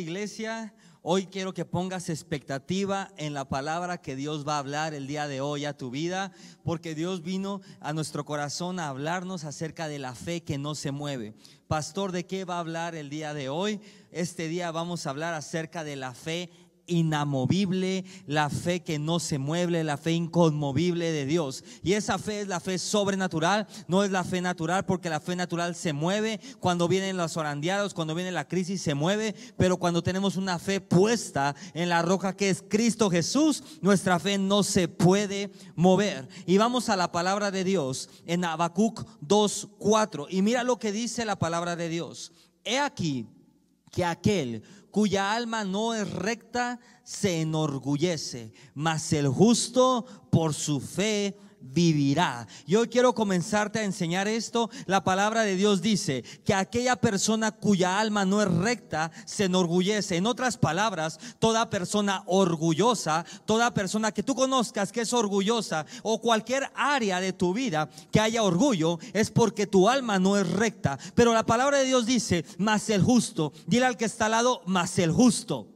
iglesia. Hoy quiero que pongas expectativa en la palabra que Dios va a hablar el día de hoy a tu vida, porque Dios vino a nuestro corazón a hablarnos acerca de la fe que no se mueve. Pastor, ¿de qué va a hablar el día de hoy? Este día vamos a hablar acerca de la fe inamovible, la fe que no se mueve, la fe inconmovible de Dios. Y esa fe es la fe sobrenatural, no es la fe natural, porque la fe natural se mueve cuando vienen los orandeados, cuando viene la crisis se mueve, pero cuando tenemos una fe puesta en la roca que es Cristo Jesús, nuestra fe no se puede mover. Y vamos a la palabra de Dios en Habacuc 2:4 y mira lo que dice la palabra de Dios. He aquí que aquel cuya alma no es recta se enorgullece, mas el justo por su fe vivirá. Yo quiero comenzarte a enseñar esto. La palabra de Dios dice que aquella persona cuya alma no es recta se enorgullece. En otras palabras, toda persona orgullosa, toda persona que tú conozcas que es orgullosa o cualquier área de tu vida que haya orgullo es porque tu alma no es recta. Pero la palabra de Dios dice, más el justo. Dile al que está al lado, más el justo.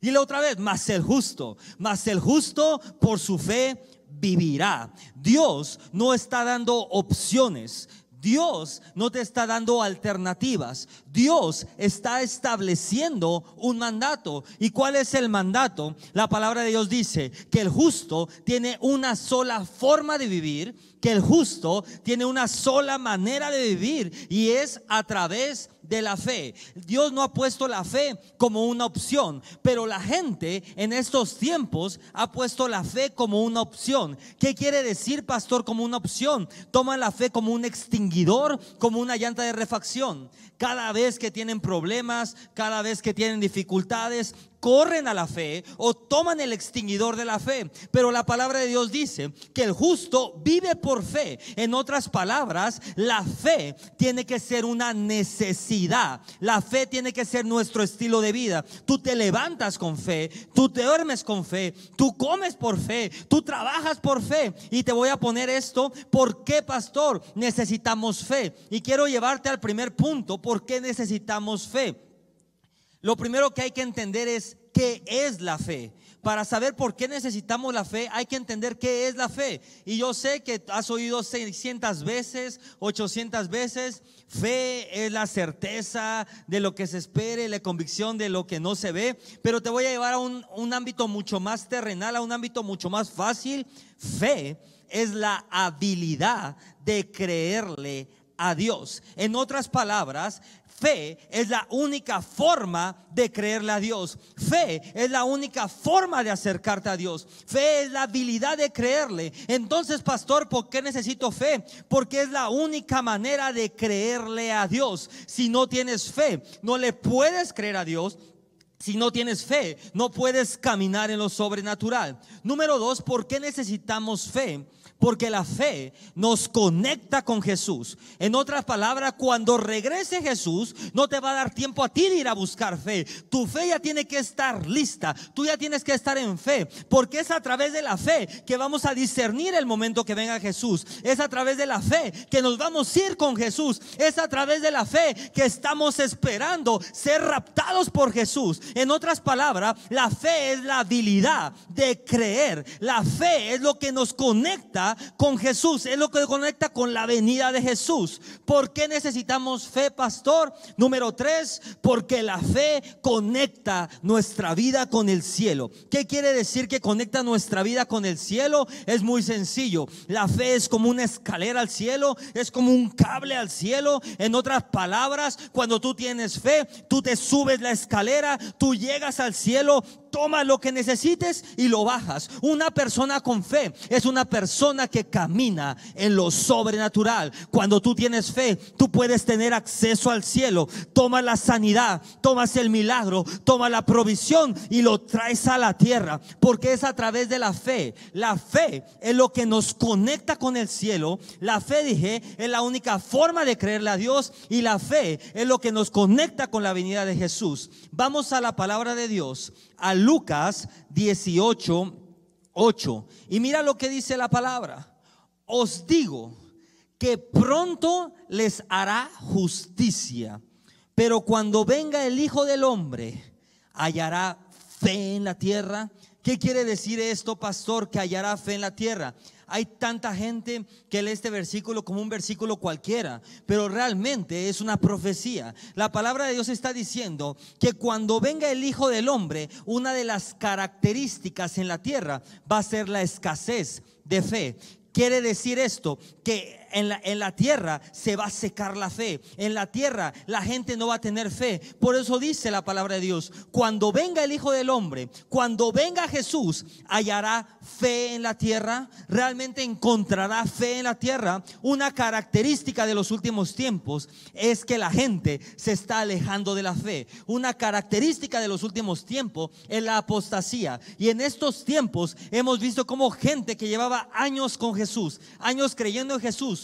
Dile otra vez, más el justo, más el justo por su fe vivirá. Dios no está dando opciones. Dios no te está dando alternativas. Dios está estableciendo un mandato. ¿Y cuál es el mandato? La palabra de Dios dice que el justo tiene una sola forma de vivir, que el justo tiene una sola manera de vivir y es a través de la fe. Dios no ha puesto la fe como una opción, pero la gente en estos tiempos ha puesto la fe como una opción. ¿Qué quiere decir, pastor, como una opción? Toma la fe como un extinguidor, como una llanta de refacción. Cada vez que tienen problemas, cada vez que tienen dificultades, corren a la fe o toman el extinguidor de la fe. Pero la palabra de Dios dice que el justo vive por fe. En otras palabras, la fe tiene que ser una necesidad. La fe tiene que ser nuestro estilo de vida. Tú te levantas con fe, tú te duermes con fe, tú comes por fe, tú trabajas por fe. Y te voy a poner esto, ¿por qué, pastor? Necesitamos fe. Y quiero llevarte al primer punto, ¿por qué necesitamos fe? Lo primero que hay que entender es qué es la fe. Para saber por qué necesitamos la fe, hay que entender qué es la fe. Y yo sé que has oído 600 veces, 800 veces, fe es la certeza de lo que se espere, la convicción de lo que no se ve. Pero te voy a llevar a un, un ámbito mucho más terrenal, a un ámbito mucho más fácil. Fe es la habilidad de creerle a Dios. En otras palabras, Fe es la única forma de creerle a Dios. Fe es la única forma de acercarte a Dios. Fe es la habilidad de creerle. Entonces, pastor, ¿por qué necesito fe? Porque es la única manera de creerle a Dios. Si no tienes fe, no le puedes creer a Dios. Si no tienes fe, no puedes caminar en lo sobrenatural. Número dos, ¿por qué necesitamos fe? Porque la fe nos conecta con Jesús. En otras palabras, cuando regrese Jesús, no te va a dar tiempo a ti de ir a buscar fe. Tu fe ya tiene que estar lista. Tú ya tienes que estar en fe. Porque es a través de la fe que vamos a discernir el momento que venga Jesús. Es a través de la fe que nos vamos a ir con Jesús. Es a través de la fe que estamos esperando ser raptados por Jesús. En otras palabras, la fe es la habilidad de creer. La fe es lo que nos conecta con Jesús, es lo que conecta con la venida de Jesús. ¿Por qué necesitamos fe, pastor? Número tres, porque la fe conecta nuestra vida con el cielo. ¿Qué quiere decir que conecta nuestra vida con el cielo? Es muy sencillo. La fe es como una escalera al cielo, es como un cable al cielo. En otras palabras, cuando tú tienes fe, tú te subes la escalera, tú llegas al cielo, tomas lo que necesites y lo bajas. Una persona con fe es una persona que camina en lo sobrenatural. Cuando tú tienes fe, tú puedes tener acceso al cielo. Tomas la sanidad, tomas el milagro, tomas la provisión y lo traes a la tierra. Porque es a través de la fe. La fe es lo que nos conecta con el cielo. La fe, dije, es la única forma de creerle a Dios. Y la fe es lo que nos conecta con la venida de Jesús. Vamos a la palabra de Dios a Lucas 18, 8. Y mira lo que dice la palabra. Os digo que pronto les hará justicia, Pero cuando venga el Hijo del Hombre, hallará fe en la tierra. ¿Qué quiere decir esto, pastor? Que hallará fe en la tierra. Hay tanta gente que lee este versículo como un versículo cualquiera, pero realmente es una profecía. La palabra de Dios está diciendo que cuando venga el Hijo del Hombre, una de las características en la tierra va a ser la escasez de fe. Quiere decir esto, que en la, en la, tierra se va a secar la fe. En la tierra la gente no va a tener fe. Por eso dice la palabra de Dios, cuando venga el Hijo del Hombre, cuando venga Jesús, hallará fe en la tierra. Realmente encontrará fe en la tierra. Una característica de los últimos tiempos es que la gente se está alejando de la fe. Una característica de los últimos tiempos es la apostasía. Y en estos tiempos hemos visto como gente que llevaba años con Jesús, años creyendo en Jesús,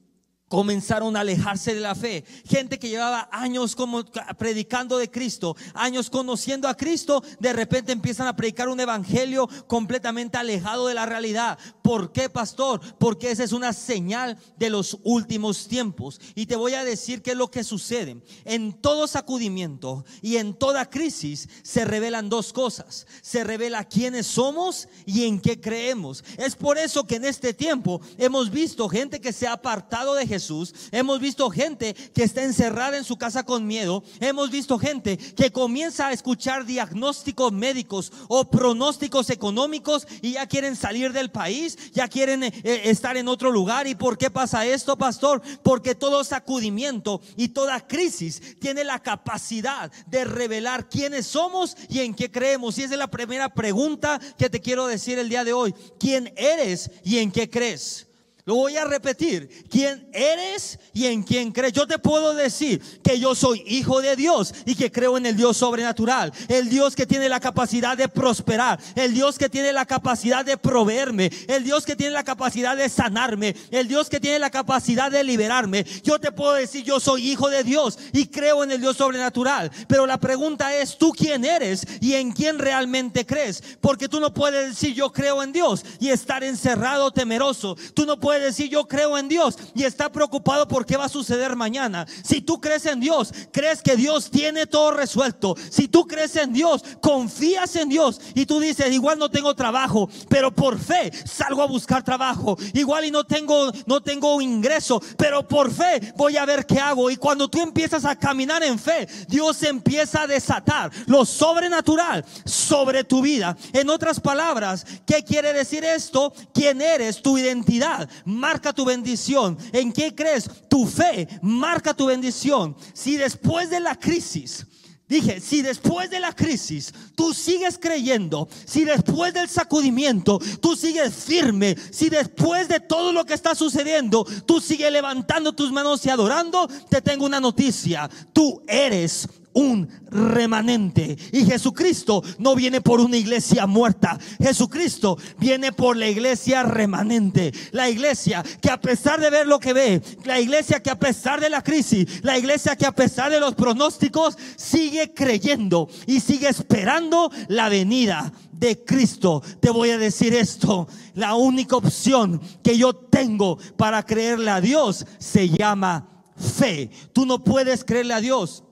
comenzaron a alejarse de la fe. Gente que llevaba años como predicando de Cristo, años conociendo a Cristo, de repente empiezan a predicar un evangelio completamente alejado de la realidad. ¿Por qué, pastor? Porque esa es una señal de los últimos tiempos. Y te voy a decir qué es lo que sucede. En todo sacudimiento y en toda crisis se revelan dos cosas. Se revela quiénes somos y en qué creemos. Es por eso que en este tiempo hemos visto gente que se ha apartado de Jesús Jesús. Hemos visto gente que está encerrada en su casa con miedo. Hemos visto gente que comienza a escuchar diagnósticos médicos o pronósticos económicos y ya quieren salir del país, ya quieren eh, eh, estar en otro lugar. ¿Y por qué pasa esto, pastor? Porque todo sacudimiento y toda crisis tiene la capacidad de revelar quiénes somos y en qué creemos. Y esa es la primera pregunta que te quiero decir el día de hoy. ¿Quién eres y en qué crees? Lo voy a repetir. ¿Quién eres y en quién crees? Yo te puedo decir que yo soy hijo de Dios y que creo en el Dios sobrenatural. El Dios que tiene la capacidad de prosperar. El Dios que tiene la capacidad de proveerme. El Dios que tiene la capacidad de sanarme. El Dios que tiene la capacidad de liberarme. Yo te puedo decir, yo soy hijo de Dios y creo en el Dios sobrenatural. Pero la pregunta es, ¿tú quién eres y en quién realmente crees? Porque tú no puedes decir, yo creo en Dios y estar encerrado temeroso. Tú no puede decir yo creo en Dios y está preocupado por qué va a suceder mañana. Si tú crees en Dios, crees que Dios tiene todo resuelto. Si tú crees en Dios, confías en Dios y tú dices, igual no tengo trabajo, pero por fe salgo a buscar trabajo. Igual y no tengo no tengo ingreso, pero por fe voy a ver qué hago. Y cuando tú empiezas a caminar en fe, Dios empieza a desatar lo sobrenatural sobre tu vida. En otras palabras, ¿qué quiere decir esto? ¿Quién eres? Tu identidad marca tu bendición. ¿En qué crees? Tu fe marca tu bendición. Si después de la crisis, Dije, si después de la crisis tú sigues creyendo, si después del sacudimiento tú sigues firme, si después de todo lo que está sucediendo tú sigues levantando tus manos y adorando, te tengo una noticia. Tú eres un remanente. Y Jesucristo no viene por una iglesia muerta. Jesucristo viene por la iglesia remanente. La iglesia que a pesar de ver lo que ve, la iglesia que a pesar de la crisis, la iglesia que a pesar de los pronósticos sigue creyendo y sigue esperando la venida de Cristo. Te voy a decir esto, la única opción que yo tengo para creerle a Dios se llama fe. Tú no puedes creerle a Dios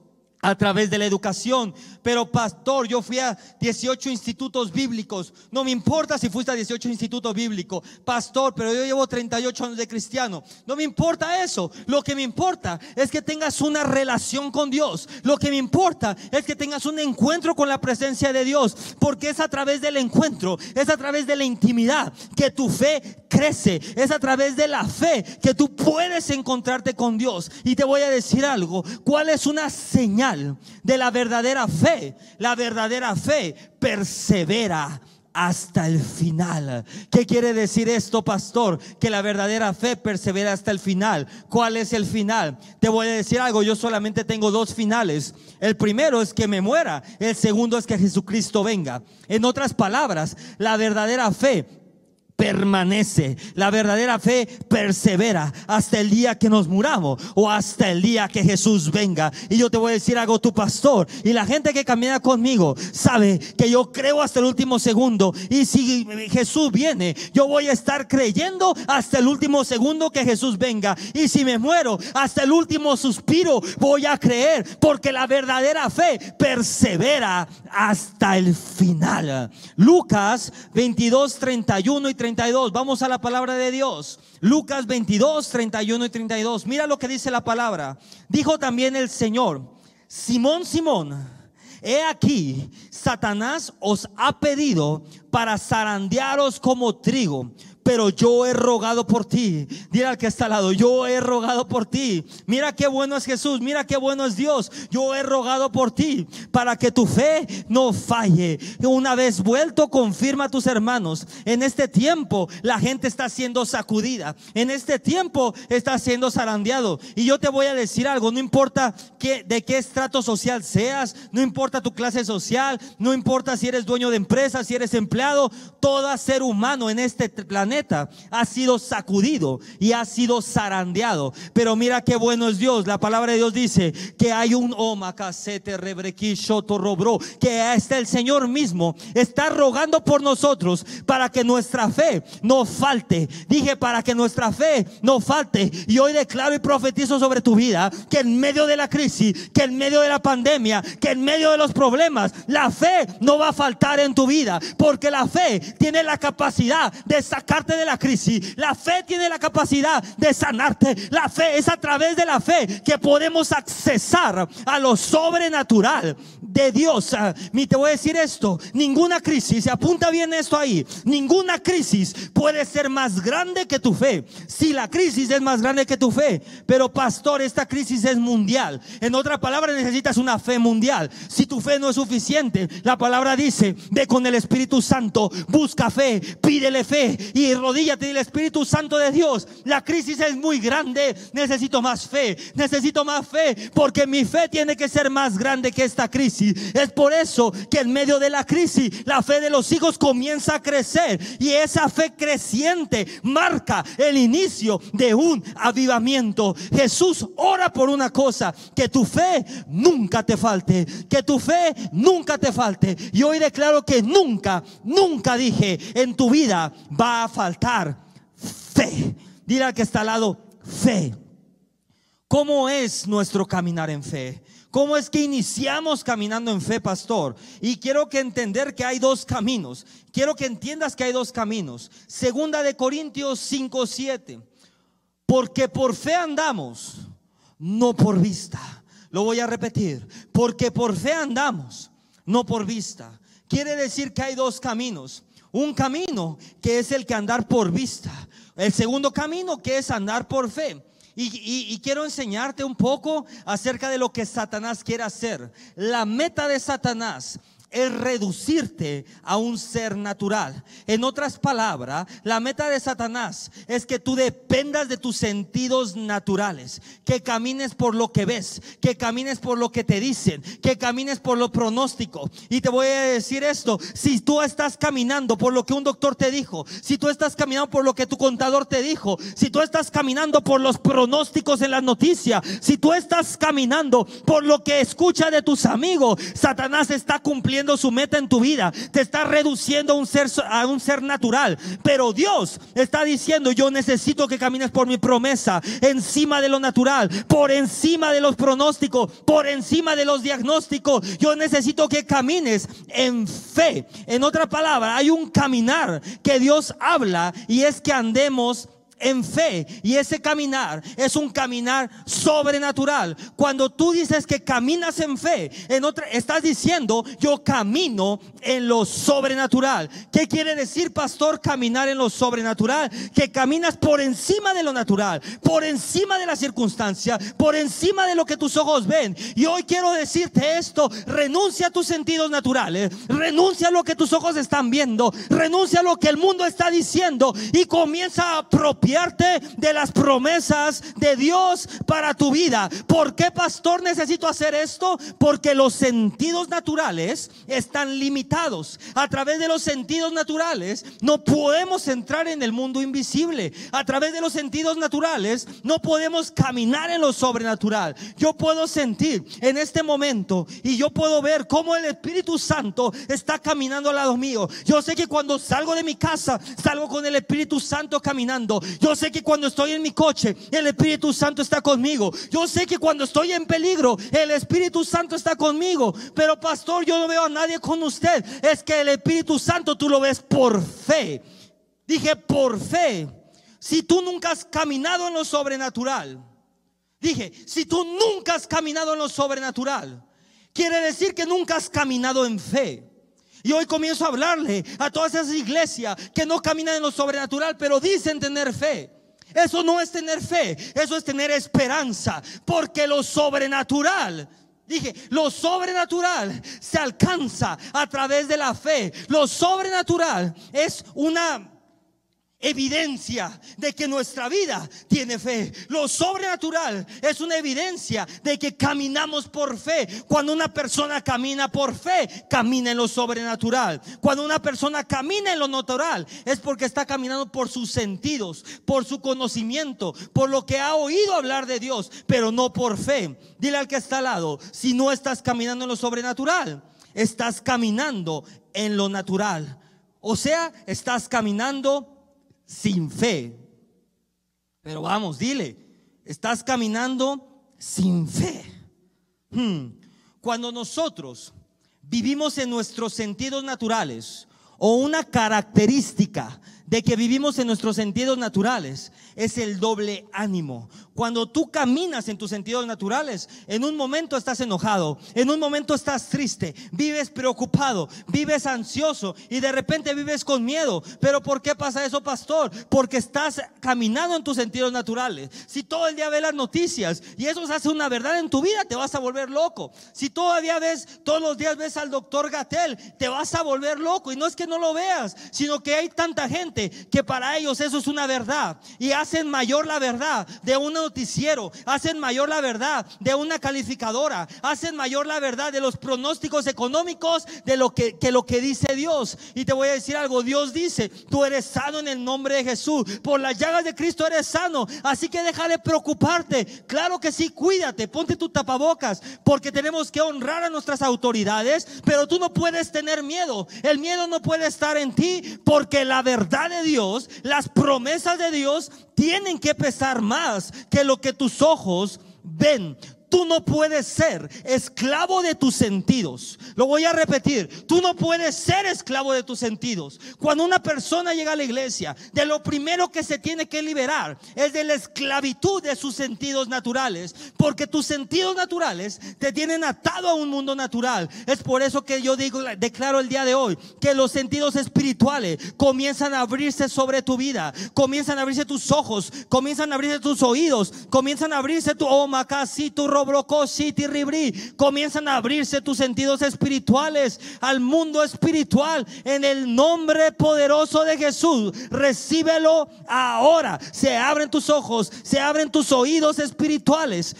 a través de la educación. Pero pastor, yo fui a 18 institutos bíblicos. No me importa si fuiste a 18 institutos bíblicos. Pastor, pero yo llevo 38 años de cristiano. No me importa eso. Lo que me importa es que tengas una relación con Dios. Lo que me importa es que tengas un encuentro con la presencia de Dios. Porque es a través del encuentro, es a través de la intimidad que tu fe crece. Es a través de la fe que tú puedes encontrarte con Dios. Y te voy a decir algo. ¿Cuál es una señal? De la verdadera fe. La verdadera fe persevera hasta el final. ¿Qué quiere decir esto, pastor? Que la verdadera fe persevera hasta el final. ¿Cuál es el final? Te voy a decir algo, yo solamente tengo dos finales. El primero es que me muera, el segundo es que Jesucristo venga. En otras palabras, la verdadera fe permanece. La verdadera fe persevera hasta el día que nos muramos o hasta el día que Jesús venga. Y yo te voy a decir algo, tu pastor y la gente que camina conmigo sabe que yo creo hasta el último segundo. Y si Jesús viene, yo voy a estar creyendo hasta el último segundo que Jesús venga. Y si me muero, hasta el último suspiro voy a creer. Porque la verdadera fe persevera hasta el final. Lucas 22, 31 y 32. Vamos a la palabra de Dios. Lucas 22, 31 y 32. Mira lo que dice la palabra. Dijo también el Señor, Simón, Simón, he aquí, Satanás os ha pedido para zarandearos como trigo pero yo he rogado por ti. Dile al que está al lado, yo he rogado por ti. Mira qué bueno es Jesús, mira qué bueno es Dios. Yo he rogado por ti para que tu fe no falle. Una vez vuelto, confirma a tus hermanos. En este tiempo la gente está siendo sacudida. En este tiempo está siendo zarandeado. Y yo te voy a decir algo, no importa que, de qué estrato social seas, no importa tu clase social, no importa si eres dueño de empresa, si eres empleado, todo ser humano en este planeta ha sido sacudido y ha sido zarandeado. Pero mira qué bueno es Dios. La palabra de Dios dice que hay un omakasete robro, que este el Señor mismo está rogando por nosotros para que nuestra fe no falte. Dije para que nuestra fe no falte. Y hoy declaro y profetizo sobre tu vida que en medio de la crisis, que en medio de la pandemia, que en medio de los problemas, la fe no va a faltar en tu vida. Porque la fe tiene la capacidad de sacar de la crisis. La fe tiene la capacidad de sanarte. La fe es a través de la fe que podemos accesar a lo sobrenatural de Dios. Mi te voy a decir esto, ninguna crisis, se apunta bien esto ahí, ninguna crisis puede ser más grande que tu fe. Si la crisis es más grande que tu fe, pero pastor, esta crisis es mundial. En otra palabra, necesitas una fe mundial. Si tu fe no es suficiente, la palabra dice, ve con el Espíritu Santo, busca fe, pídele fe y rodíllate del Espíritu Santo de Dios. La crisis es muy grande. Necesito más fe. Necesito más fe. Porque mi fe tiene que ser más grande que esta crisis. Es por eso que en medio de la crisis la fe de los hijos comienza a crecer. Y esa fe creciente marca el inicio de un avivamiento. Jesús ora por una cosa. Que tu fe nunca te falte. Que tu fe nunca te falte. Y hoy declaro que nunca, nunca dije en tu vida va a faltar fe. Dile al que está al lado, fe. ¿Cómo es nuestro caminar en fe? ¿Cómo es que iniciamos caminando en fe, pastor? Y quiero que entender que hay dos caminos. Quiero que entiendas que hay dos caminos. Segunda de Corintios 5, 7. Porque por fe andamos, no por vista. Lo voy a repetir. Porque por fe andamos, no por vista. Quiere decir que hay dos caminos. Un camino que es el que andar por vista. El segundo camino que es andar por fe. Y, quiero enseñarte un poco acerca de lo que Satanás quiere hacer. La meta de Satanás es reducirte a un ser natural. En otras palabras, la meta de Satanás es que tú dependas de tus sentidos naturales, que camines por lo que ves, que camines por lo que te dicen, que camines por lo pronóstico. Y te voy a decir esto, si tú estás caminando por lo que un doctor te dijo, si tú estás caminando por lo que tu contador te dijo, si tú estás caminando por los pronósticos en la noticia, si tú estás caminando por lo que escucha de tus amigos, Satanás está cumpliendo su meta en tu vida, te está reduciendo a un ser, a un ser natural. Pero Dios está diciendo, yo necesito que camines por mi promesa, encima de lo natural, por encima de los pronósticos, por encima de los diagnósticos. Yo necesito que camines en fe. En otra palabra, hay un caminar que Dios habla y es que andemos en fe. Y ese caminar es un caminar sobrenatural. Cuando tú dices que caminas en fe, en otra, estás diciendo, yo camino en lo sobrenatural. ¿Qué quiere decir, pastor, caminar en lo sobrenatural? Que caminas por encima de lo natural, por encima de la circunstancia, por encima de lo que tus ojos ven. Y hoy quiero decirte esto, renuncia a tus sentidos naturales, renuncia a lo que tus ojos están viendo, renuncia a lo que el mundo está diciendo y comienza a apropiar de las promesas de Dios para tu vida. ¿Por qué, pastor, necesito hacer esto? Porque los sentidos naturales están limitados. A través de los sentidos naturales no podemos entrar en el mundo invisible. A través de los sentidos naturales no podemos caminar en lo sobrenatural. Yo puedo sentir en este momento y yo puedo ver cómo el Espíritu Santo está caminando al lado mío. Yo sé que cuando salgo de mi casa, salgo con el Espíritu Santo caminando. Yo sé que cuando estoy en mi coche, el Espíritu Santo está conmigo. Yo sé que cuando estoy en peligro, el Espíritu Santo está conmigo. Pero pastor, yo no veo a nadie con usted. Es que el Espíritu Santo tú lo ves por fe. Dije por fe. Si tú nunca has caminado en lo sobrenatural, dije, si tú nunca has caminado en lo sobrenatural, quiere decir que nunca has caminado en fe. Y hoy comienzo a hablarle a todas esas iglesias que no caminan en lo sobrenatural, pero dicen tener fe. Eso no es tener fe, eso es tener esperanza, porque lo sobrenatural Dije, lo sobrenatural se alcanza a través de la fe. Lo sobrenatural es una evidencia de que nuestra vida tiene fe. Lo sobrenatural es una evidencia de que caminamos por fe. Cuando una persona camina por fe, camina en lo sobrenatural. Cuando una persona camina en lo natural, es porque está caminando por sus sentidos, por su conocimiento, por lo que ha oído hablar de Dios, pero no por fe. Dile al que está al lado, si no estás caminando en lo sobrenatural, estás caminando en lo natural. O sea, estás caminando sin fe. Pero vamos, dile, estás caminando sin fe. Hmm. Cuando nosotros vivimos en nuestros sentidos naturales o una característica de que vivimos en nuestros sentidos naturales es el doble ánimo. Cuando tú caminas en tus sentidos naturales, en un momento estás enojado, en un momento estás triste, vives preocupado, vives ansioso y de repente vives con miedo. Pero ¿por qué pasa eso, pastor? Porque estás caminando en tus sentidos naturales. Si todo el día ves las noticias y eso se hace una verdad en tu vida, te vas a volver loco. Si todavía ves, todos los días ves al doctor Gatel, te vas a volver loco. Y no es que no lo veas, sino que hay tanta gente que para ellos eso es una verdad y hacen mayor la verdad de un noticiero, hacen mayor la verdad de una calificadora, hacen mayor la verdad de los pronósticos económicos de lo que, que lo que dice Dios. Y te voy a decir algo, Dios dice, tú eres sano en el nombre de Jesús, por las llagas de Cristo eres sano, así que deja de preocuparte. Claro que sí, cuídate, ponte tu tapabocas, porque tenemos que honrar a nuestras autoridades, pero tú no puedes tener miedo. El miedo no puede estar en ti porque la verdad de Dios, las promesas de Dios tienen que pesar más que lo que tus ojos ven. Tú no puedes ser esclavo de tus sentidos. Lo voy a repetir. Tú no puedes ser esclavo de tus sentidos. Cuando una persona llega a la iglesia, de lo primero que se tiene que liberar es de la esclavitud de sus sentidos naturales. Porque tus sentidos naturales te tienen atado a un mundo natural. Es por eso que yo digo, declaro el día de hoy, que los sentidos espirituales comienzan a abrirse sobre tu vida. Comienzan a abrirse tus ojos. Comienzan a abrirse tus oídos. Comienzan a abrirse tu tu ribri. Comienzan a abrirse tus sentidos espirituales al mundo espiritual en el nombre poderoso de Jesús. Recíbelo ahora. Se abren tus ojos, se abren tus oídos espirituales.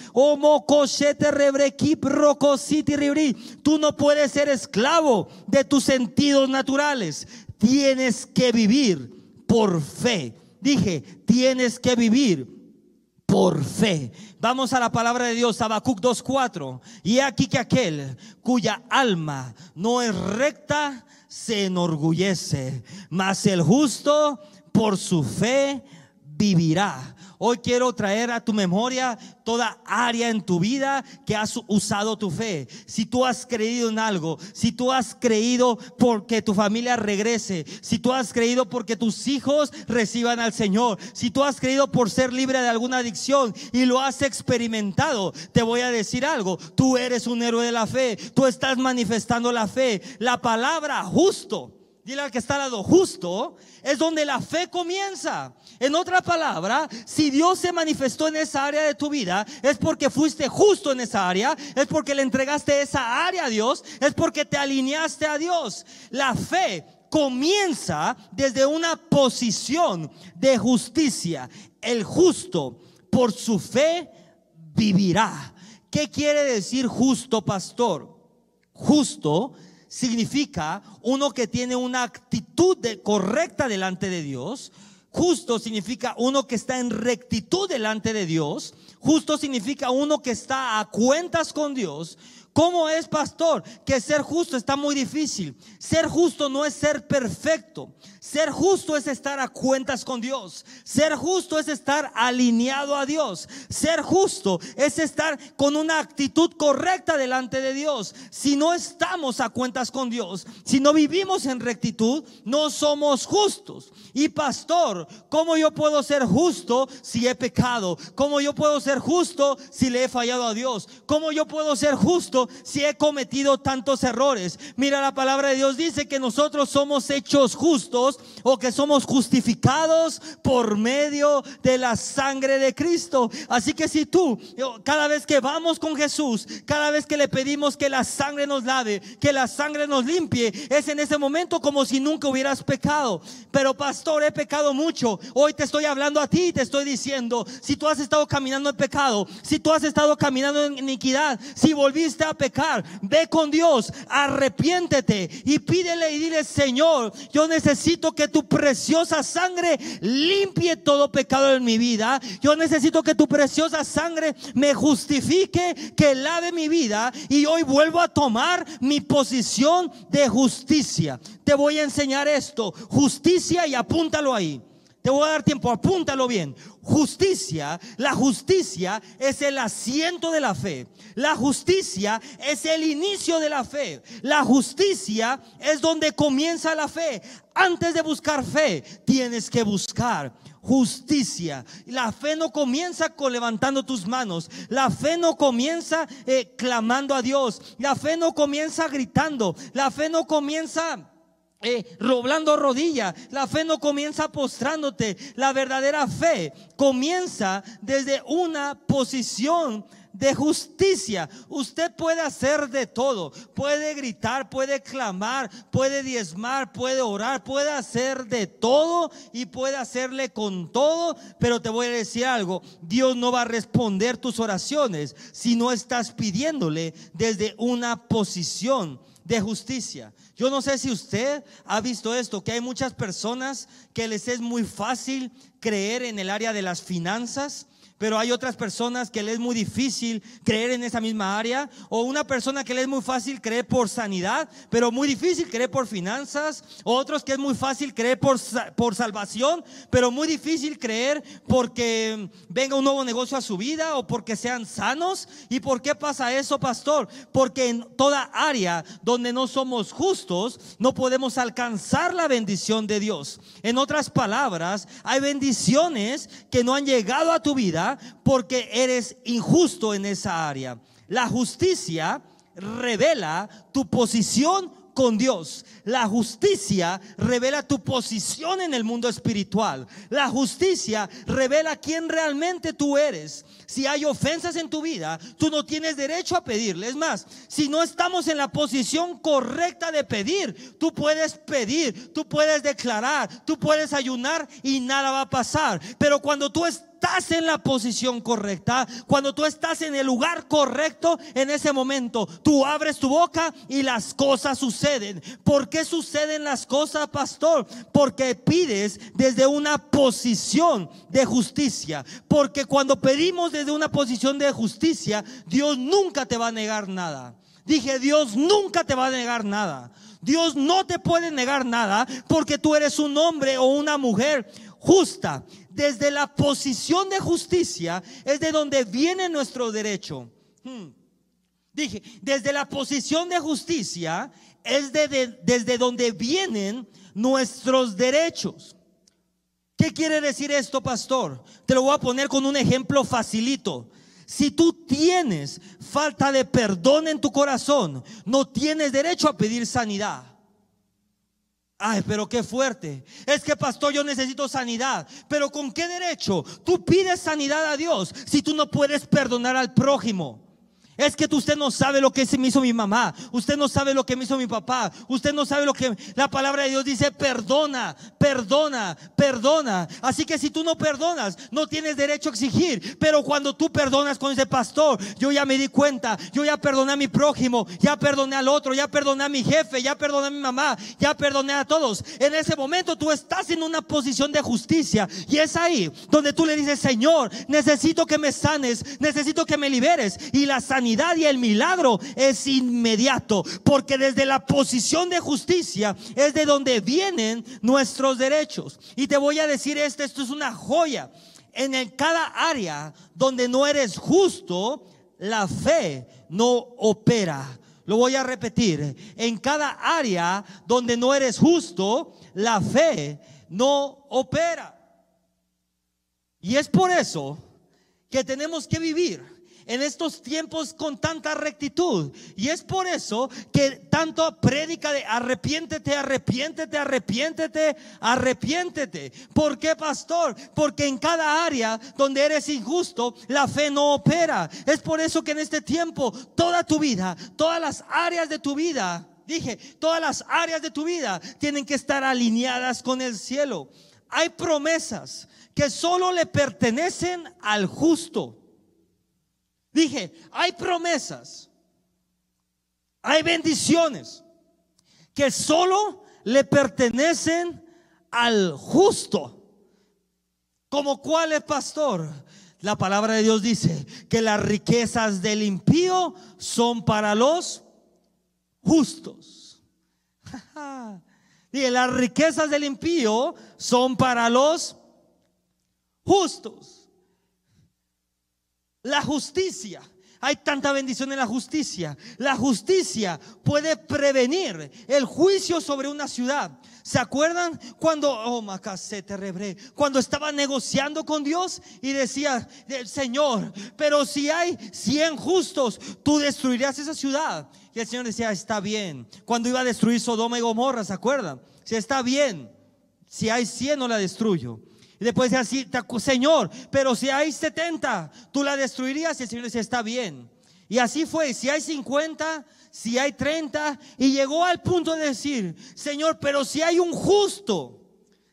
Tú no puedes ser esclavo de tus sentidos naturales. Tienes que vivir por fe. Dije, tienes que vivir por fe. Vamos a la palabra de Dios, Habacuc 2.4. Y aquí que aquel cuya alma no es recta se enorgullece, mas el justo por su fe vivirá. Hoy quiero traer a tu memoria toda área en tu vida que has usado tu fe. Si tú has creído en algo, si tú has creído porque tu familia regrese, si tú has creído porque tus hijos reciban al Señor, si tú has creído por ser libre de alguna adicción y lo has experimentado, te voy a decir algo, tú eres un héroe de la fe, tú estás manifestando la fe. La palabra justo Dile al que está al lado, justo es donde la fe comienza. En otra palabra, si Dios se manifestó en esa área de tu vida, es porque fuiste justo en esa área, es porque le entregaste esa área a Dios, es porque te alineaste a Dios. La fe comienza desde una posición de justicia. El justo por su fe vivirá. ¿Qué quiere decir justo, pastor? Justo significa uno que tiene una actitud correcta delante de Dios. Justo significa uno que está en rectitud delante de Dios. Justo significa uno que está a cuentas con Dios. ¿Cómo es, pastor? Que ser justo está muy difícil. Ser justo no es ser perfecto. Ser justo es estar a cuentas con Dios. Ser justo es estar alineado a Dios. Ser justo es estar con una actitud correcta delante de Dios. Si no estamos a cuentas con Dios, si no vivimos en rectitud, no somos justos. Y pastor, ¿cómo yo puedo ser justo si he pecado? ¿Cómo yo puedo ser justo si le he fallado a Dios? ¿Cómo yo puedo ser justo si he cometido tantos errores? Mira, la palabra de Dios dice que nosotros somos hechos justos o que somos justificados por medio de la sangre de Cristo. Así que si tú, cada vez que vamos con Jesús, cada vez que le pedimos que la sangre nos lave, que la sangre nos limpie, es en ese momento como si nunca hubieras pecado. Pero pastor, he pecado mucho. Hoy te estoy hablando a ti y te estoy diciendo, si tú has estado caminando en pecado, si tú has estado caminando en iniquidad, si volviste a pecar, ve con Dios, arrepiéntete y pídele y dile, Señor, yo necesito que tu preciosa sangre limpie todo pecado en mi vida. Yo necesito que tu preciosa sangre me justifique, que lave mi vida. Y hoy vuelvo a tomar mi posición de justicia. Te voy a enseñar esto. Justicia y apúntalo ahí. Te voy a dar tiempo, apúntalo bien. Justicia, la justicia es el asiento de la fe. La justicia es el inicio de la fe. La justicia es donde comienza la fe. Antes de buscar fe, tienes que buscar justicia. La fe no comienza con levantando tus manos. La fe no comienza eh, clamando a Dios. La fe no comienza gritando. La fe no comienza eh, roblando rodilla. La fe no comienza postrándote. La verdadera fe comienza desde una posición de justicia. Usted puede hacer de todo. Puede gritar, puede clamar, puede diezmar, puede orar, puede hacer de todo y puede hacerle con todo. Pero te voy a decir algo. Dios no va a responder tus oraciones si no estás pidiéndole desde una posición de justicia. Yo no sé si usted ha visto esto, que hay muchas personas que les es muy fácil creer en el área de las finanzas, pero hay otras personas que les es muy difícil creer en esa misma área, o una persona que le es muy fácil creer por sanidad, pero muy difícil creer por finanzas, otros que es muy fácil creer por, por salvación, pero muy difícil creer porque venga un nuevo negocio a su vida o porque sean sanos. ¿Y por qué pasa eso, pastor? Porque en toda área donde no somos justos, no podemos alcanzar la bendición de Dios. En otras palabras, hay bendiciones que no han llegado a tu vida porque eres injusto en esa área. La justicia revela tu posición con Dios. La justicia revela tu posición en el mundo espiritual. La justicia revela quién realmente tú eres. Si hay ofensas en tu vida, tú no tienes derecho a pedirle. Es más, si no estamos en la posición correcta de pedir, tú puedes pedir, tú puedes declarar, tú puedes ayunar y nada va a pasar. Pero cuando tú estás en la posición correcta, cuando tú estás en el lugar correcto, en ese momento tú abres tu boca y las cosas suceden. ¿Por qué suceden las cosas, pastor? Porque pides desde una posición de justicia. Porque cuando pedimos desde una posición de justicia, Dios nunca te va a negar nada. Dije, Dios nunca te va a negar nada. Dios no te puede negar nada porque tú eres un hombre o una mujer justa. Desde la posición de justicia es de donde viene nuestro derecho. Hmm. Dije, desde la posición de justicia es desde donde vienen nuestros derechos. ¿Qué quiere decir esto, pastor? Te lo voy a poner con un ejemplo facilito. Si tú tienes falta de perdón en tu corazón, no tienes derecho a pedir sanidad. Ay, pero qué fuerte. Es que, pastor, yo necesito sanidad. Pero ¿con qué derecho tú pides sanidad a Dios si tú no puedes perdonar al prójimo? Es que usted no sabe lo que me hizo mi mamá. Usted no sabe lo que me hizo mi papá. Usted no sabe lo que la palabra de Dios dice. Perdona, perdona, perdona. Así que si tú no perdonas, no tienes derecho a exigir. Pero cuando tú perdonas con ese pastor, yo ya me di cuenta. Yo ya perdoné a mi prójimo. Ya perdoné al otro. Ya perdoné a mi jefe. Ya perdoné a mi mamá. Ya perdoné a todos. En ese momento tú estás en una posición de justicia. Y es ahí donde tú le dices, Señor, necesito que me sanes. Necesito que me liberes. Y la sanidad y el milagro es inmediato, porque desde la posición de justicia es de donde vienen nuestros derechos. Y te voy a decir esto, esto es una joya. En cada área donde no eres justo, la fe no opera. Lo voy a repetir. En cada área donde no eres justo, la fe no opera. Y es por eso que tenemos que vivir en estos tiempos con tanta rectitud. Y es por eso que tanto prédica de arrepiéntete, arrepiéntete, arrepiéntete, arrepiéntete. ¿Por qué, pastor? Porque en cada área donde eres injusto, la fe no opera. Es por eso que en este tiempo, toda tu vida, todas las áreas de tu vida, dije, todas las áreas de tu vida tienen que estar alineadas con el cielo. Hay promesas que solo le pertenecen al justo. Dije, hay promesas, hay bendiciones que solo le pertenecen al justo. Como cuál es pastor? La palabra de Dios dice que las riquezas del impío son para los justos. Dije, las riquezas del impío son para los justos. La justicia. Hay tanta bendición en la justicia. La justicia puede prevenir el juicio sobre una ciudad. ¿Se acuerdan cuando, oh, te rebré, cuando estaba negociando con Dios y decía, Señor, pero si hay 100 justos, tú destruirías esa ciudad? Y el Señor decía, está bien. Cuando iba a destruir Sodoma y Gomorra, ¿se acuerdan? Si está bien, si hay 100 no la destruyo. Y después así, Señor, pero si hay 70, tú la destruirías. Y el Señor decía, está bien. Y así fue, si hay 50, si hay 30, y llegó al punto de decir, Señor, pero si hay un justo,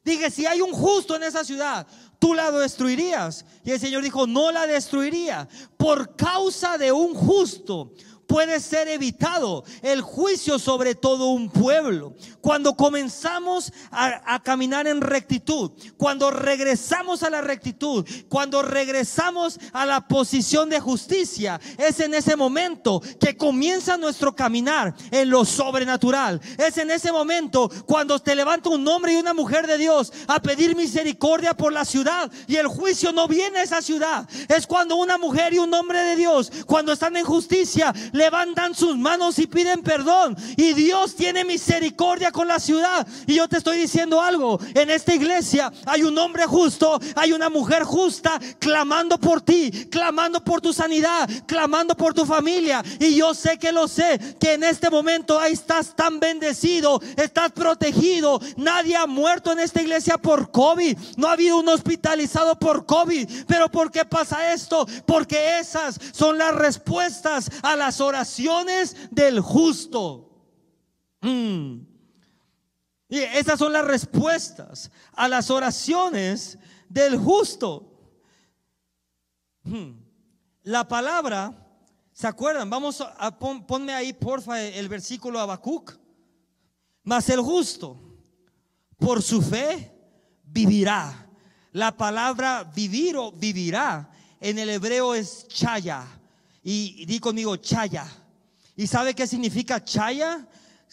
dije, si hay un justo en esa ciudad, tú la destruirías. Y el Señor dijo, no la destruiría por causa de un justo puede ser evitado el juicio sobre todo un pueblo. Cuando comenzamos a, caminar en rectitud, cuando regresamos a la rectitud, cuando regresamos a la posición de justicia, es en ese momento que comienza nuestro caminar en lo sobrenatural. Es en ese momento cuando te levanta un hombre y una mujer de Dios a pedir misericordia por la ciudad y el juicio no viene a esa ciudad. Es cuando una mujer y un hombre de Dios, cuando están en justicia, levantan sus manos y piden perdón. Y Dios tiene misericordia con la ciudad. Y yo te estoy diciendo algo. En esta iglesia hay un hombre justo, hay una mujer justa clamando por ti, clamando por tu sanidad, clamando por tu familia. Y yo sé que lo sé, que en este momento ahí estás tan bendecido, estás protegido. Nadie ha muerto en esta iglesia por COVID. No ha habido un hospitalizado por COVID. Pero ¿por qué pasa esto? Porque esas son las respuestas a las oraciones oraciones del justo. Mm. Y esas son las respuestas a las oraciones del justo. Mm. La palabra, ¿se acuerdan? Vamos a ponme ahí, porfa, el versículo Habacuc. Mas el justo, por su fe, vivirá. La palabra vivir o vivirá en el hebreo es chaya y, di conmigo chaya. ¿Y sabe qué significa chaya?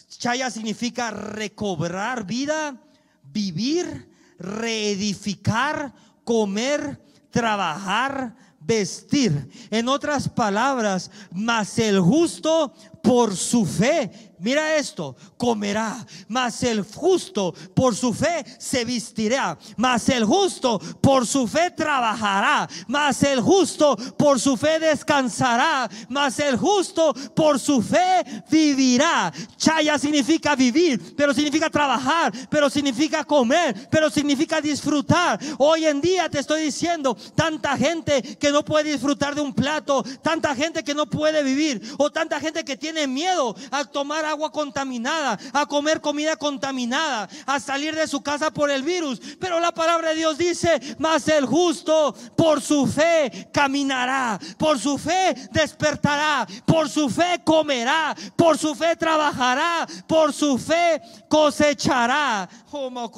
Chaya significa recobrar vida, vivir, reedificar, comer, trabajar, vestir. En otras palabras, mas el justo por su fe Mira esto, comerá, mas el justo por su fe se vestirá, mas el justo por su fe trabajará, mas el justo por su fe descansará, mas el justo por su fe vivirá. Chaya significa vivir, pero significa trabajar, pero significa comer, pero significa disfrutar. Hoy en día te estoy diciendo, tanta gente que no puede disfrutar de un plato, tanta gente que no puede vivir, o tanta gente que tiene miedo a tomar agua contaminada, a comer comida contaminada, a salir de su casa por el virus. Pero la palabra de Dios dice, mas el justo por su fe caminará, por su fe despertará, por su fe comerá, por su fe trabajará, por su fe cosechará. Como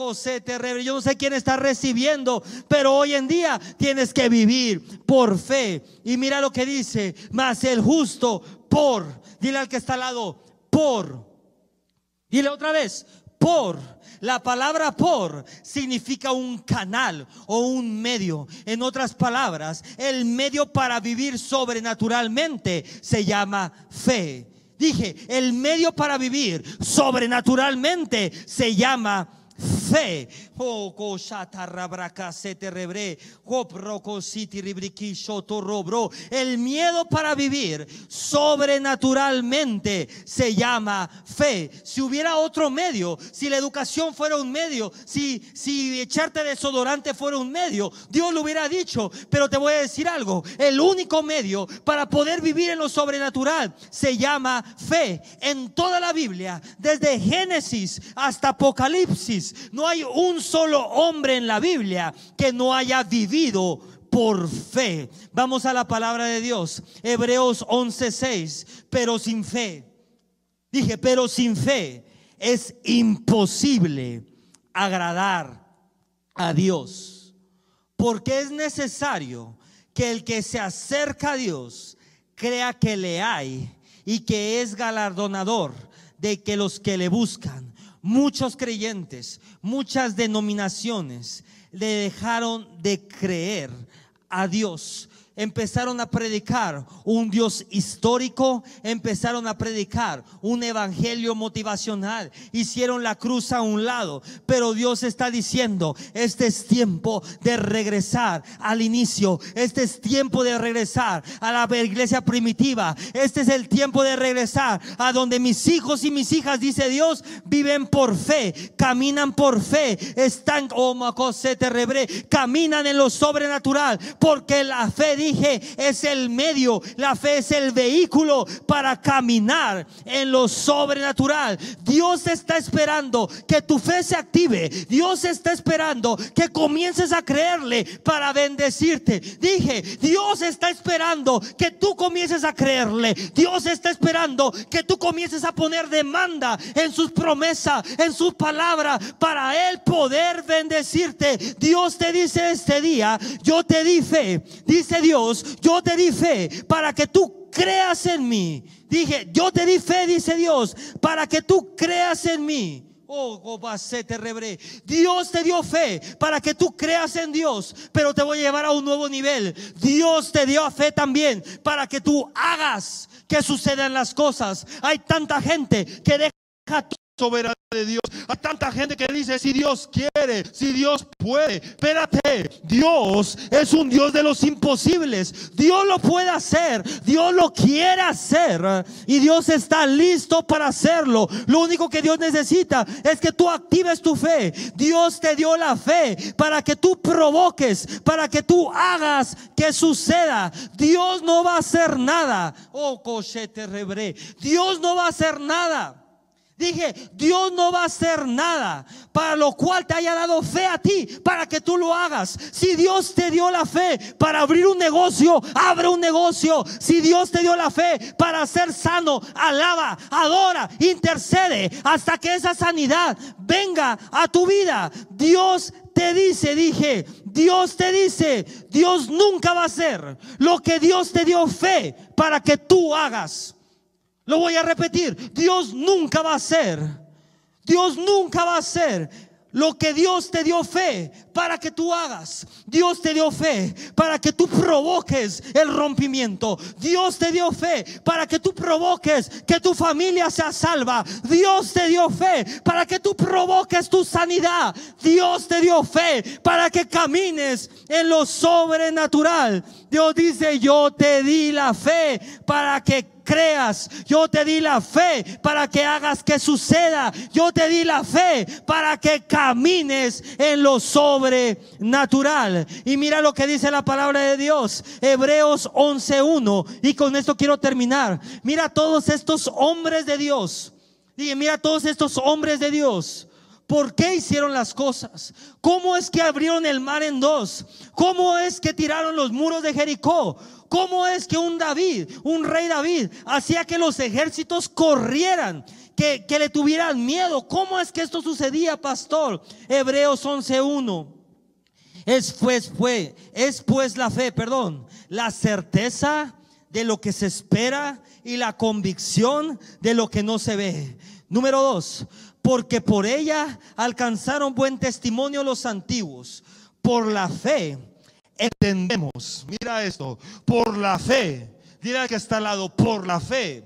Yo no sé quién está recibiendo, pero hoy en día tienes que vivir por fe. Y mira lo que dice, mas el justo por, dile al que está al lado, por. Dile otra vez, por. La palabra por significa un canal o un medio. En otras palabras, el medio para vivir sobrenaturalmente se llama fe. Dije, el medio para vivir sobrenaturalmente se llama fe. El miedo para vivir sobrenaturalmente se llama fe. Si hubiera otro medio, si la educación fuera un medio, si, si echarte desodorante fuera un medio, Dios lo hubiera dicho. Pero te voy a decir algo, el único medio para poder vivir en lo sobrenatural se llama fe. En toda la Biblia, desde Génesis hasta Apocalipsis, no hay un solo hombre en la Biblia que no haya vivido por fe. Vamos a la palabra de Dios. Hebreos 11:6. Pero sin fe. Dije, pero sin fe es imposible agradar a Dios. Porque es necesario que el que se acerca a Dios crea que le hay y que es galardonador de que los que le buscan muchos creyentes, muchas denominaciones le dejaron de creer a Dios empezaron a predicar un Dios histórico, empezaron a predicar un evangelio motivacional, hicieron la cruz a un lado, pero Dios está diciendo, este es tiempo de regresar al inicio, este es tiempo de regresar a la iglesia primitiva, este es el tiempo de regresar a donde mis hijos y mis hijas, dice Dios, viven por fe, caminan por fe, están, oh, caminan en lo sobrenatural, porque la fe dije, es el medio, la fe es el vehículo para caminar en lo sobrenatural. Dios está esperando que tu fe se active. Dios está esperando que comiences a creerle para bendecirte. Dije, Dios está esperando que tú comiences a creerle. Dios está esperando que tú comiences a poner demanda en sus promesas, en sus palabras, para Él poder bendecirte. Dios te dice este día, yo te di fe. Dice Dios yo te di fe para que tú creas en mí. Dije, yo te di fe, dice Dios, para que tú creas en mí. Oh, te rebré. Dios te dio fe para que tú creas en Dios, pero te voy a llevar a un nuevo nivel. Dios te dio fe también para que tú hagas que sucedan las cosas. Hay tanta gente que deja soberana de Dios. A tanta gente que dice, si Dios quiere, si Dios puede. Espérate, Dios es un Dios de los imposibles. Dios lo puede hacer, Dios lo quiere hacer y Dios está listo para hacerlo. Lo único que Dios necesita es que tú actives tu fe. Dios te dio la fe para que tú provoques, para que tú hagas que suceda. Dios no va a hacer nada. Oh, cochete rebre. Dios no va a hacer nada Dije, Dios no va a hacer nada para lo cual te haya dado fe a ti, para que tú lo hagas. Si Dios te dio la fe para abrir un negocio, abre un negocio. Si Dios te dio la fe para ser sano, alaba, adora, intercede hasta que esa sanidad venga a tu vida. Dios te dice, dije, Dios te dice, Dios nunca va a hacer lo que Dios te dio fe para que tú hagas. Lo voy a repetir. Dios nunca va a hacer. Dios nunca va a hacer lo que Dios te dio fe para que tú hagas. Dios te dio fe para que tú provoques el rompimiento. Dios te dio fe para que tú provoques que tu familia sea salva. Dios te dio fe para que tú provoques tu sanidad. Dios te dio fe para que camines en lo sobrenatural. Dios dice, yo te di la fe para que creas. Yo te di la fe para que hagas que suceda. Yo te di la fe para que camines en lo sobrenatural. Y mira lo que dice la palabra de Dios. Hebreos 11.1. Y con esto quiero terminar. Mira todos estos hombres de Dios. Y mira todos estos hombres de Dios. ¿Por qué hicieron las cosas? ¿Cómo es que abrieron el mar en dos? ¿Cómo es que tiraron los muros de Jericó? ¿Cómo es que un David, un rey David, hacía que los ejércitos corrieran? Que, que le tuvieran miedo. ¿Cómo es que esto sucedía, pastor? Hebreos 11.1. Es pues, fue, es pues la fe, perdón, la certeza de lo que se espera y la convicción de lo que no se ve. Número dos, porque por ella alcanzaron buen testimonio los antiguos. Por la fe entendemos, mira esto, por la fe, dirá que está al lado, por la fe,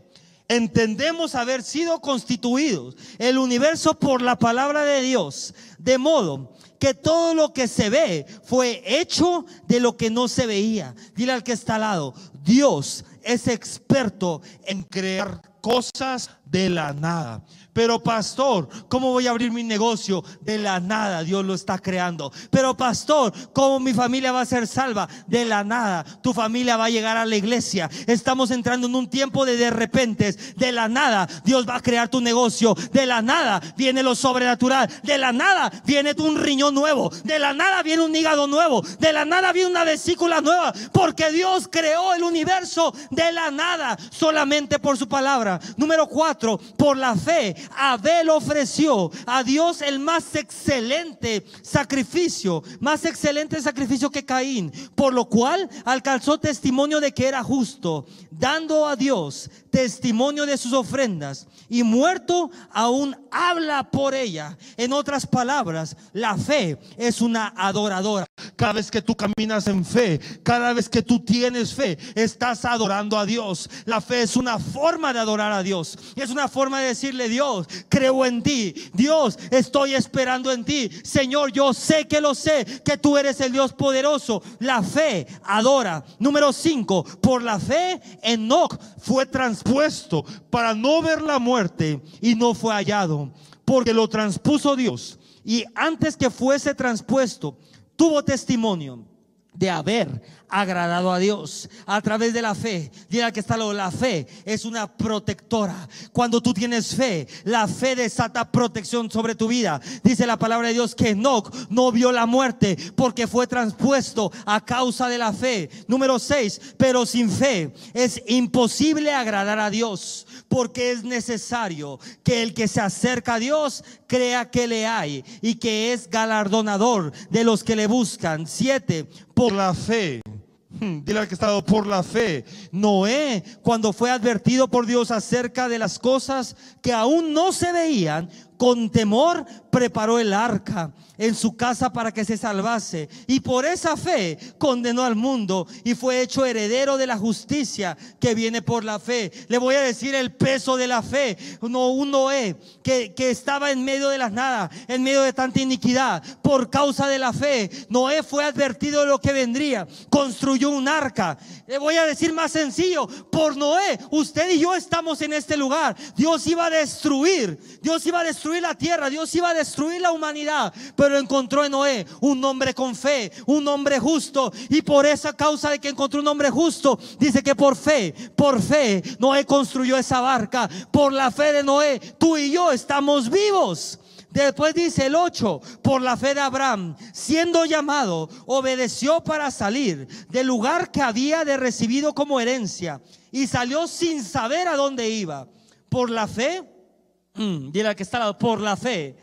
entendemos haber sido constituidos el universo por la palabra de Dios, de modo que todo lo que se ve fue hecho de lo que no se veía. Dile al que está al lado, Dios es experto en crear cosas de la nada. Pero pastor, ¿cómo voy a abrir mi negocio? De la nada Dios lo está creando. Pero pastor, ¿cómo mi familia va a ser salva? De la nada tu familia va a llegar a la iglesia. Estamos entrando en un tiempo de de repente. De la nada Dios va a crear tu negocio. De la nada viene lo sobrenatural. De la nada viene un riñón nuevo. De la nada viene un hígado nuevo. De la nada viene una vesícula nueva. Porque Dios creó el universo de la nada solamente por su palabra. Número cuatro, por la fe Abel ofreció a Dios el más excelente sacrificio, más excelente sacrificio que Caín, por lo cual alcanzó testimonio de que era justo, dando a Dios testimonio de sus ofrendas y muerto aún habla por ella. En otras palabras, la fe es una adoradora. Cada vez que tú caminas en fe, cada vez que tú tienes fe, estás adorando a Dios. La fe es una forma de adorar a Dios. Es una forma de decirle, Dios, creo en ti. Dios, estoy esperando en ti. Señor, yo sé que lo sé, que tú eres el Dios poderoso. La fe adora. Número 5, por la fe, Enoch fue transpuesto para no ver la muerte y no fue hallado, porque lo transpuso Dios. Y antes que fuese transpuesto, tuvo testimonio de haber agradado a Dios a través de la fe. Dirá que está lo, la fe es una protectora. Cuando tú tienes fe, la fe desata protección sobre tu vida. Dice la palabra de Dios que Enoch no vio la muerte porque fue transpuesto a causa de la fe. Número 6, pero sin fe es imposible agradar a Dios porque es necesario que el que se acerca a Dios crea que le hay y que es galardonador de los que le buscan. 7, por la fe. Hmm, dile al que estado por la fe. Noé, cuando fue advertido por Dios acerca de las cosas que aún no se veían, con temor preparó el arca en su casa para que se salvase. Y por esa fe condenó al mundo y fue hecho heredero de la justicia que viene por la fe. Le voy a decir el peso de la fe. No, un Noé que, estaba en medio de las nada, en medio de tanta iniquidad, por causa de la fe. Noé fue advertido de lo que vendría. Construyó un arca. Le voy a decir más sencillo. Por Noé, usted y yo estamos en este lugar. Dios iba a destruir. Dios iba a destruir la tierra. Dios iba a destruir la humanidad. Pero encontró en Noé un hombre con fe, un hombre justo. Y por esa causa de que encontró un hombre justo, dice que por fe, por fe, Noé construyó esa barca. Por la fe de Noé, tú y yo estamos vivos. Después dice el 8, por la fe de Abraham, siendo llamado, obedeció para salir del lugar que había de recibido como herencia y salió sin saber a dónde iba. Por la fe, mm, dirá que está por la fe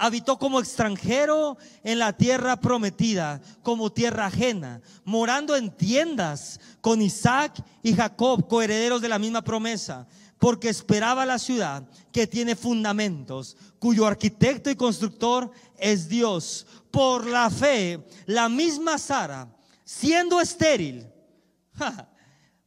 habitó como extranjero en la tierra prometida, como tierra ajena, morando en tiendas con Isaac y Jacob, coherederos de la misma promesa, porque esperaba la ciudad que tiene fundamentos, cuyo arquitecto y constructor es Dios. Por la fe, la misma Sara, siendo estéril,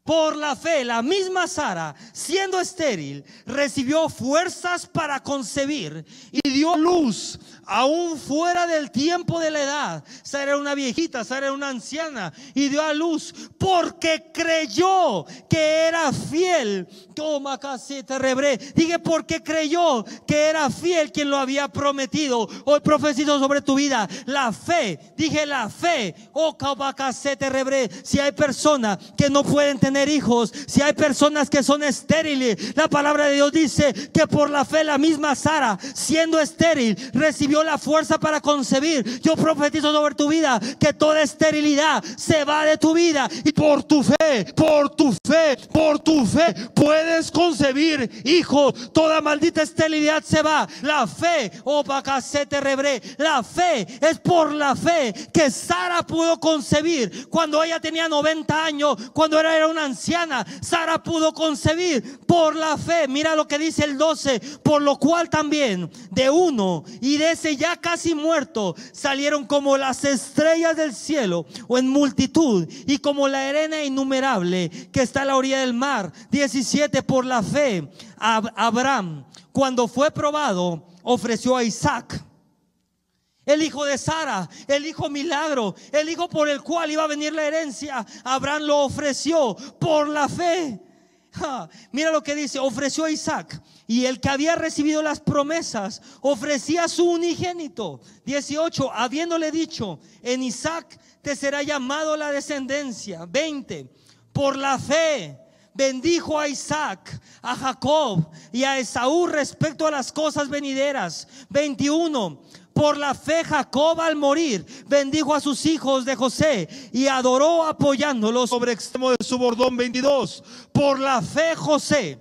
por la fe, la misma Sara, siendo estéril, recibió fuerzas para concebir y dio luz aún fuera del tiempo de la edad. Sara era una viejita, Sara era una anciana y dio a luz porque creyó que era fiel. Toma te rebré. Dije porque creyó que era fiel quien lo había prometido. Hoy profetizo sobre tu vida la fe. Dije la fe. Oh, te rebré. Si hay personas que no pueden tener hijos, si hay personas que son estériles, la palabra de Dios dice que por la fe la misma Sara, siendo estéril, recibió la fuerza para concebir. Yo profetizo sobre tu vida que toda esterilidad se va de tu vida y por tu fe, por tu fe, por tu fe puedes concebir hijos. Toda maldita esterilidad se va. La fe, oh te rebré, la fe es por la fe que Sara pudo concebir cuando ella tenía 90 años, cuando era, era una anciana, Sara pudo concebir por la fe. Mira lo que dice el 12, por lo cual también de uno y de ya casi muerto salieron como las estrellas del cielo o en multitud y como la arena innumerable que está a la orilla del mar. 17, por la fe, Abraham, cuando fue probado, ofreció a Isaac el hijo de Sara, el hijo milagro, el hijo por el cual iba a venir la herencia, Abraham lo ofreció por la fe. Mira lo que dice, ofreció a Isaac. Y el que había recibido las promesas ofrecía a su unigénito. 18, habiéndole dicho, en Isaac te será llamado la descendencia. 20, por la fe bendijo a Isaac, a Jacob y a Esaú respecto a las cosas venideras. 21 por la fe Jacob al morir bendijo a sus hijos de José y adoró apoyándolos sobre extremo de su bordón 22. Por la fe José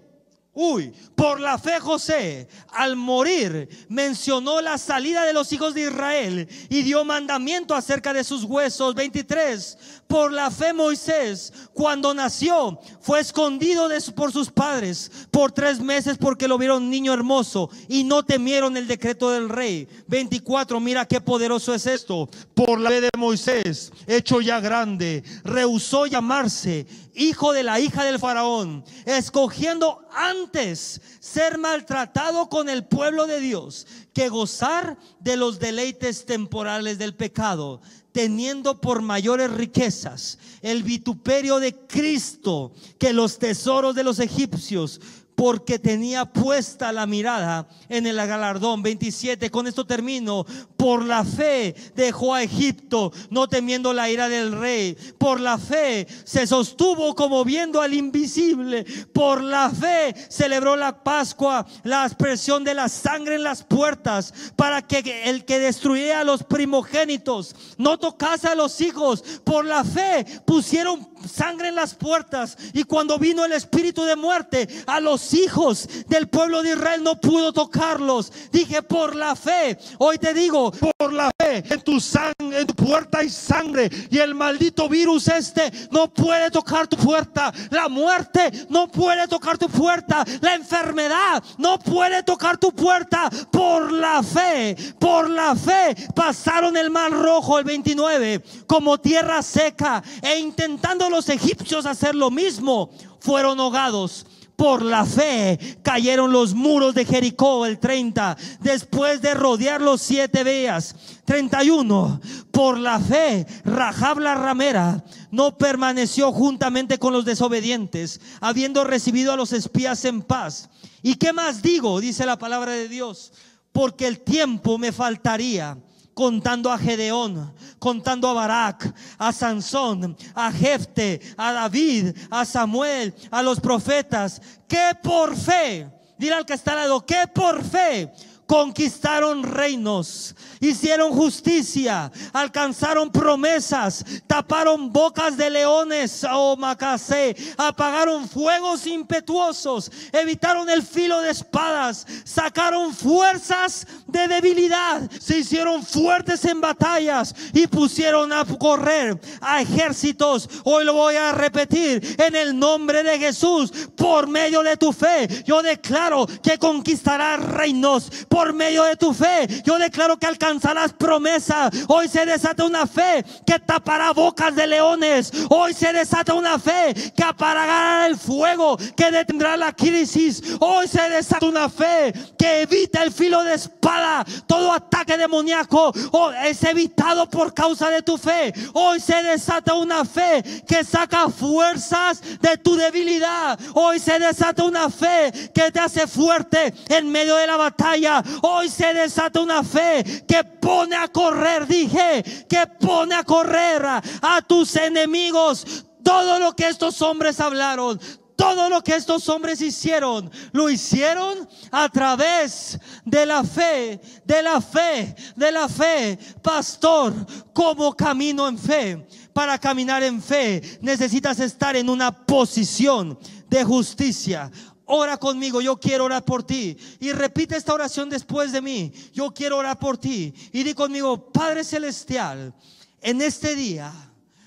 Uy, por la fe José, al morir, mencionó la salida de los hijos de Israel y dio mandamiento acerca de sus huesos. 23. Por la fe Moisés, cuando nació, fue escondido por sus padres por tres meses porque lo vieron niño hermoso y no temieron el decreto del rey. 24. Mira qué poderoso es esto. Por la fe de Moisés, hecho ya grande, rehusó llamarse hijo de la hija del faraón, escogiendo antes ser maltratado con el pueblo de Dios que gozar de los deleites temporales del pecado, teniendo por mayores riquezas el vituperio de Cristo que los tesoros de los egipcios porque tenía puesta la mirada en el galardón. 27, con esto termino. Por la fe dejó a Egipto, no temiendo la ira del rey. Por la fe se sostuvo como viendo al invisible. Por la fe celebró la Pascua, la expresión de la sangre en las puertas, para que el que destruyera a los primogénitos no tocase a los hijos. Por la fe pusieron sangre en las puertas y cuando vino el espíritu de muerte a los hijos del pueblo de Israel no pudo tocarlos. Dije por la fe. Hoy te digo, por la fe en tu sangre, en tu puerta hay sangre y el maldito virus este no puede tocar tu puerta. La muerte no puede tocar tu puerta. La enfermedad no puede tocar tu puerta. Por la fe, por la fe pasaron el mar rojo el 29 como tierra seca e intentando los egipcios hacer lo mismo, fueron ahogados. Por la fe cayeron los muros de Jericó el 30, después de rodear los siete días. 31. Por la fe, Rahab la ramera no permaneció juntamente con los desobedientes, habiendo recibido a los espías en paz. ¿Y qué más digo? Dice la palabra de Dios. Porque el tiempo me faltaría contando a Gedeón, contando a Barak, a Sansón, a Jefte, a David, a Samuel, a los profetas, que por fe, dirá al que está al lado, que por fe conquistaron reinos, hicieron justicia, alcanzaron promesas, taparon bocas de leones, oh macasé, apagaron fuegos impetuosos, evitaron el filo de espadas, sacaron fuerzas de debilidad, se hicieron fuertes en batallas y pusieron a correr a ejércitos. Hoy lo voy a repetir en el nombre de Jesús, por medio de tu fe, yo declaro que conquistarás reinos medio de tu fe. Yo declaro que alcanzarás promesa. Hoy se desata una fe que tapará bocas de leones. Hoy se desata una fe que apagará el fuego, que detendrá la crisis. Hoy se desata una fe que evita el filo de espada. Todo ataque demoníaco oh, es evitado por causa de tu fe. Hoy se desata una fe que saca fuerzas de tu debilidad. Hoy se desata una fe que te hace fuerte en medio de la batalla. Hoy se desata una fe que pone a correr, dije, que pone a correr a tus enemigos. Todo lo que estos hombres hablaron, todo lo que estos hombres hicieron, lo hicieron a través de la fe, de la fe, de la fe. Pastor, como camino en fe? Para caminar en fe necesitas estar en una posición de justicia. Ora conmigo, yo quiero orar por ti. Y repite esta oración después de mí. Yo quiero orar por ti. Y di conmigo, Padre Celestial, en este día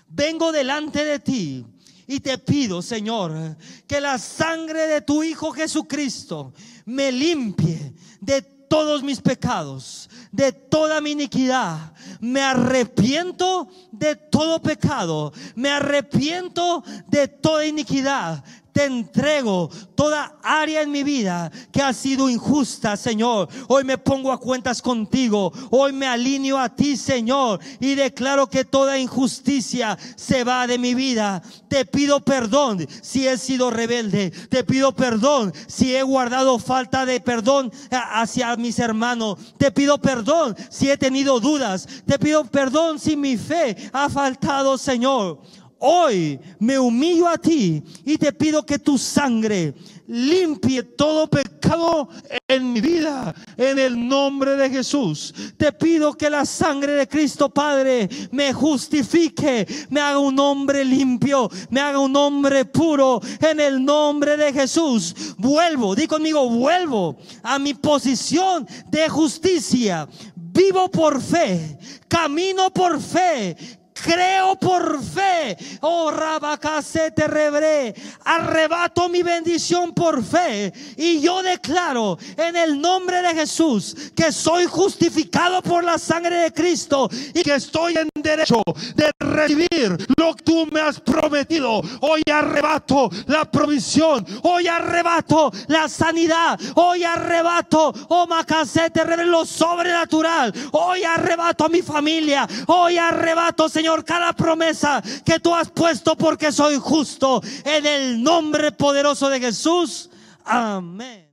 vengo delante de ti. Y te pido, Señor, que la sangre de tu Hijo Jesucristo me limpie de todos mis pecados, de toda mi iniquidad. Me arrepiento de todo pecado. Me arrepiento de toda iniquidad te entrego toda área en mi vida que ha sido injusta, Señor. Hoy me pongo a cuentas contigo. Hoy me alineo a ti, Señor, y declaro que toda injusticia se va de mi vida. Te pido perdón si he sido rebelde. Te pido perdón si he guardado falta de perdón hacia mis hermanos. Te pido perdón si he tenido dudas. Te pido perdón si mi fe ha faltado, Señor. Hoy me humillo a ti y te pido que tu sangre limpie todo pecado en mi vida, en el nombre de Jesús. Te pido que la sangre de Cristo Padre me justifique, me haga un hombre limpio, me haga un hombre puro, en el nombre de Jesús. Vuelvo, di conmigo, vuelvo a mi posición de justicia. Vivo por fe, camino por fe, creo por fe. Oh, te rebré. Arrebato mi bendición por fe. Y yo declaro en el nombre de Jesús que soy justificado por la sangre de Cristo y que estoy en derecho de recibir lo que tú me has prometido. Hoy arrebato la provisión. Hoy arrebato la sanidad. Hoy arrebato, oh Macacete, lo sobrenatural. Hoy arrebato a mi familia. Hoy arrebato, Señor Señor, cada promesa que tú has puesto porque soy justo. En el nombre poderoso de Jesús. Amén.